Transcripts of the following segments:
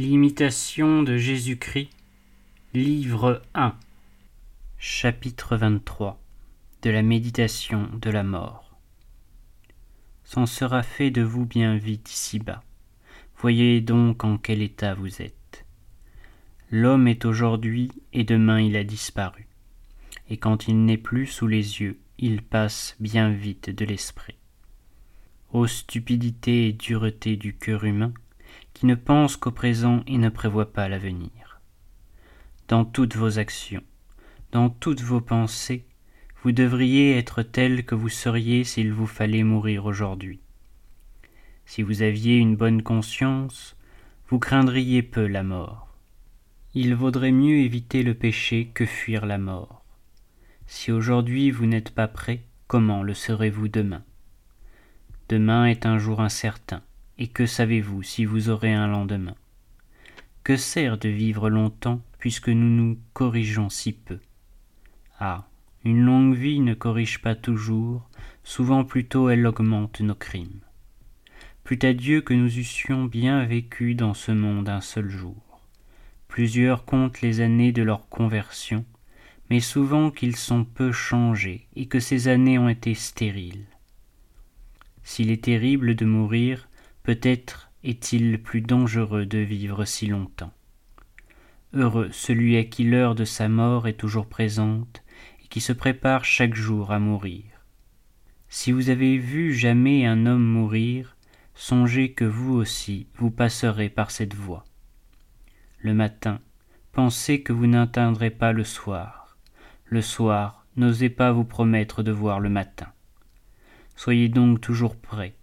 L'imitation de Jésus-Christ, livre 1, chapitre 23 De la méditation de la mort. C'en sera fait de vous bien vite ici-bas. Voyez donc en quel état vous êtes. L'homme est aujourd'hui et demain il a disparu. Et quand il n'est plus sous les yeux, il passe bien vite de l'esprit. Ô stupidité et dureté du cœur humain, qui ne pense qu'au présent et ne prévoit pas l'avenir. Dans toutes vos actions, dans toutes vos pensées, vous devriez être tel que vous seriez s'il vous fallait mourir aujourd'hui. Si vous aviez une bonne conscience, vous craindriez peu la mort. Il vaudrait mieux éviter le péché que fuir la mort. Si aujourd'hui vous n'êtes pas prêt, comment le serez-vous demain? Demain est un jour incertain. Et que savez-vous si vous aurez un lendemain? Que sert de vivre longtemps puisque nous nous corrigeons si peu? Ah, une longue vie ne corrige pas toujours, souvent plutôt elle augmente nos crimes. Plût à Dieu que nous eussions bien vécu dans ce monde un seul jour. Plusieurs comptent les années de leur conversion, mais souvent qu'ils sont peu changés et que ces années ont été stériles. S'il est terrible de mourir, peut-être est-il plus dangereux de vivre si longtemps. Heureux celui à qui l'heure de sa mort est toujours présente et qui se prépare chaque jour à mourir. Si vous avez vu jamais un homme mourir, songez que vous aussi vous passerez par cette voie. Le matin, pensez que vous n'atteindrez pas le soir. Le soir, n'osez pas vous promettre de voir le matin. Soyez donc toujours prêts,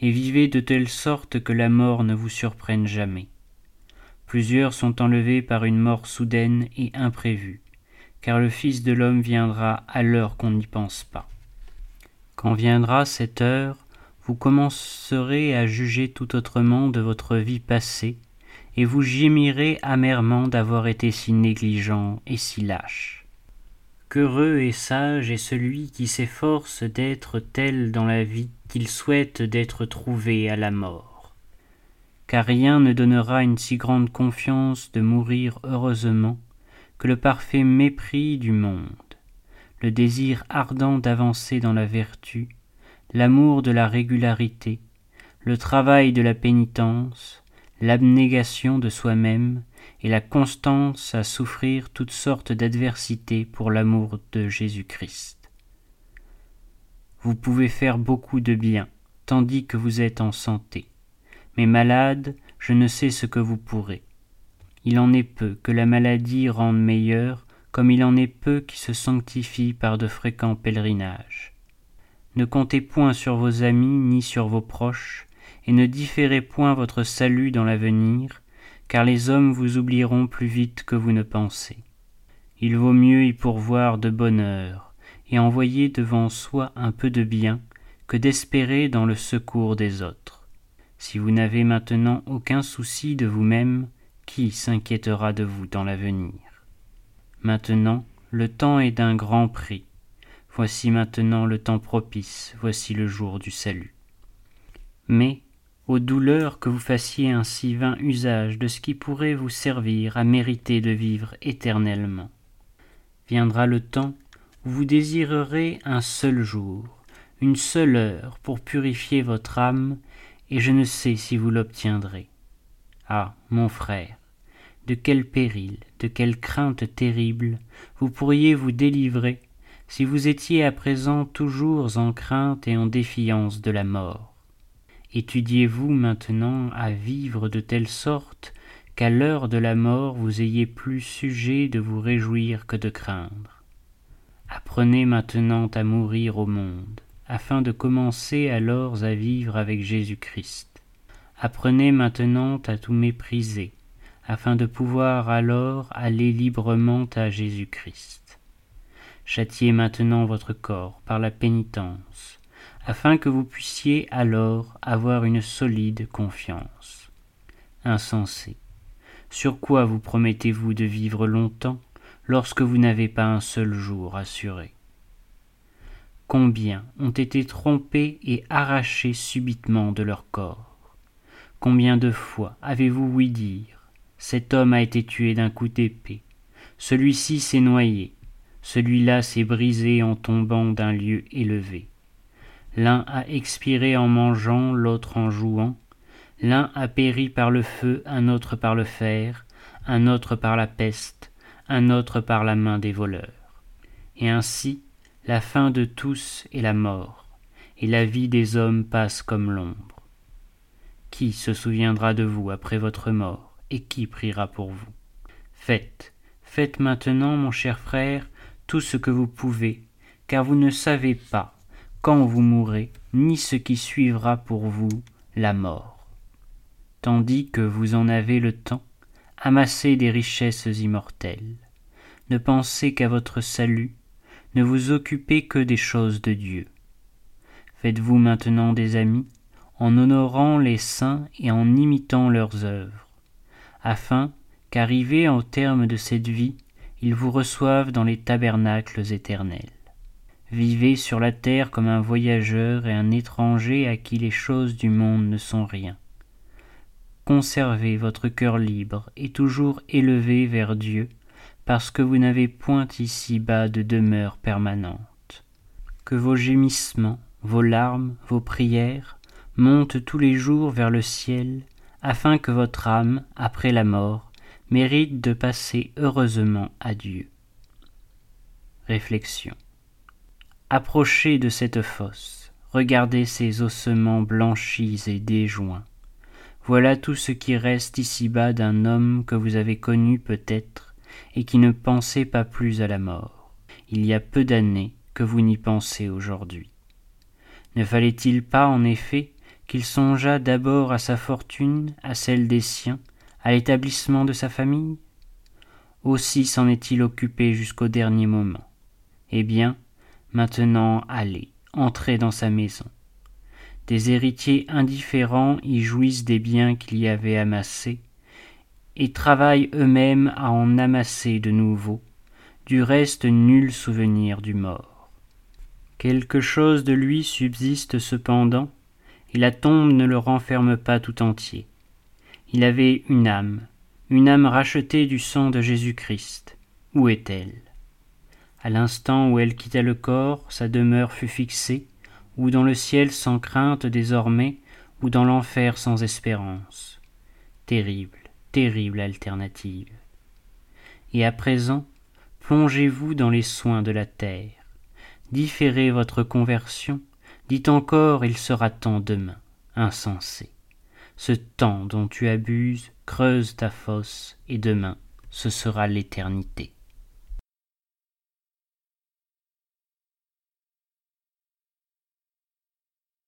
et vivez de telle sorte que la mort ne vous surprenne jamais. Plusieurs sont enlevés par une mort soudaine et imprévue, car le Fils de l'homme viendra à l'heure qu'on n'y pense pas. Quand viendra cette heure, vous commencerez à juger tout autrement de votre vie passée, et vous gémirez amèrement d'avoir été si négligent et si lâche. Qu'heureux et sage est celui qui s'efforce d'être tel dans la vie qu'il souhaite d'être trouvé à la mort. Car rien ne donnera une si grande confiance de mourir heureusement que le parfait mépris du monde, le désir ardent d'avancer dans la vertu, l'amour de la régularité, le travail de la pénitence, l'abnégation de soi-même et la constance à souffrir toutes sortes d'adversités pour l'amour de Jésus-Christ. Vous pouvez faire beaucoup de bien, tandis que vous êtes en santé. Mais malade, je ne sais ce que vous pourrez. Il en est peu que la maladie rende meilleur, comme il en est peu qui se sanctifient par de fréquents pèlerinages. Ne comptez point sur vos amis ni sur vos proches, et ne différez point votre salut dans l'avenir, car les hommes vous oublieront plus vite que vous ne pensez. Il vaut mieux y pourvoir de bonheur, et envoyer devant soi un peu de bien que d'espérer dans le secours des autres. Si vous n'avez maintenant aucun souci de vous-même, qui s'inquiétera de vous dans l'avenir? Maintenant, le temps est d'un grand prix. Voici maintenant le temps propice, voici le jour du salut. Mais, aux douleurs que vous fassiez un si vain usage de ce qui pourrait vous servir à mériter de vivre éternellement. Viendra le temps vous désirerez un seul jour, une seule heure pour purifier votre âme, et je ne sais si vous l'obtiendrez. Ah, mon frère, de quel péril, de quelle crainte terrible vous pourriez vous délivrer si vous étiez à présent toujours en crainte et en défiance de la mort. Étudiez-vous maintenant à vivre de telle sorte qu'à l'heure de la mort vous ayez plus sujet de vous réjouir que de craindre? Apprenez maintenant à mourir au monde, afin de commencer alors à vivre avec Jésus-Christ. Apprenez maintenant à tout mépriser, afin de pouvoir alors aller librement à Jésus-Christ. Châtiez maintenant votre corps par la pénitence, afin que vous puissiez alors avoir une solide confiance. Insensé, sur quoi vous promettez-vous de vivre longtemps lorsque vous n'avez pas un seul jour assuré? Combien ont été trompés et arrachés subitement de leur corps? Combien de fois avez-vous ouï dire cet homme a été tué d'un coup d'épée, celui-ci s'est noyé, celui-là s'est brisé en tombant d'un lieu élevé. L'un a expiré en mangeant, l'autre en jouant, l'un a péri par le feu, un autre par le fer, un autre par la peste, un autre par la main des voleurs. Et ainsi, la fin de tous est la mort, et la vie des hommes passe comme l'ombre. Qui se souviendra de vous après votre mort, et qui priera pour vous? Faites, faites maintenant, mon cher frère, tout ce que vous pouvez, car vous ne savez pas quand vous mourrez, ni ce qui suivra pour vous la mort. Tandis que vous en avez le temps, amassez des richesses immortelles. Ne pensez qu'à votre salut, ne vous occupez que des choses de Dieu. Faites-vous maintenant des amis, en honorant les saints et en imitant leurs œuvres, afin qu'arrivés au terme de cette vie, ils vous reçoivent dans les tabernacles éternels. Vivez sur la terre comme un voyageur et un étranger à qui les choses du monde ne sont rien. Conservez votre cœur libre et toujours élevé vers Dieu, parce que vous n'avez point ici-bas de demeure permanente. Que vos gémissements, vos larmes, vos prières montent tous les jours vers le ciel, afin que votre âme, après la mort, mérite de passer heureusement à Dieu. Réflexion. Approchez de cette fosse, regardez ces ossements blanchis et déjoints. Voilà tout ce qui reste ici-bas d'un homme que vous avez connu peut-être et qui ne pensait pas plus à la mort. Il y a peu d'années que vous n'y pensez aujourd'hui. Ne fallait-il pas, en effet, qu'il songeât d'abord à sa fortune, à celle des siens, à l'établissement de sa famille? Aussi s'en est-il occupé jusqu'au dernier moment. Eh bien, maintenant allez, entrez dans sa maison. Des héritiers indifférents y jouissent des biens qu'il y avait amassés, et travaillent eux-mêmes à en amasser de nouveaux, du reste nul souvenir du mort. Quelque chose de lui subsiste cependant, et la tombe ne le renferme pas tout entier. Il avait une âme, une âme rachetée du sang de Jésus-Christ. Où est-elle? À l'instant où elle quitta le corps, sa demeure fut fixée, ou dans le ciel sans crainte désormais, ou dans l'enfer sans espérance. Terrible, terrible alternative. Et à présent, plongez-vous dans les soins de la terre. Différez votre conversion, dites encore il sera temps demain. Insensé. Ce temps dont tu abuses creuse ta fosse, et demain ce sera l'éternité.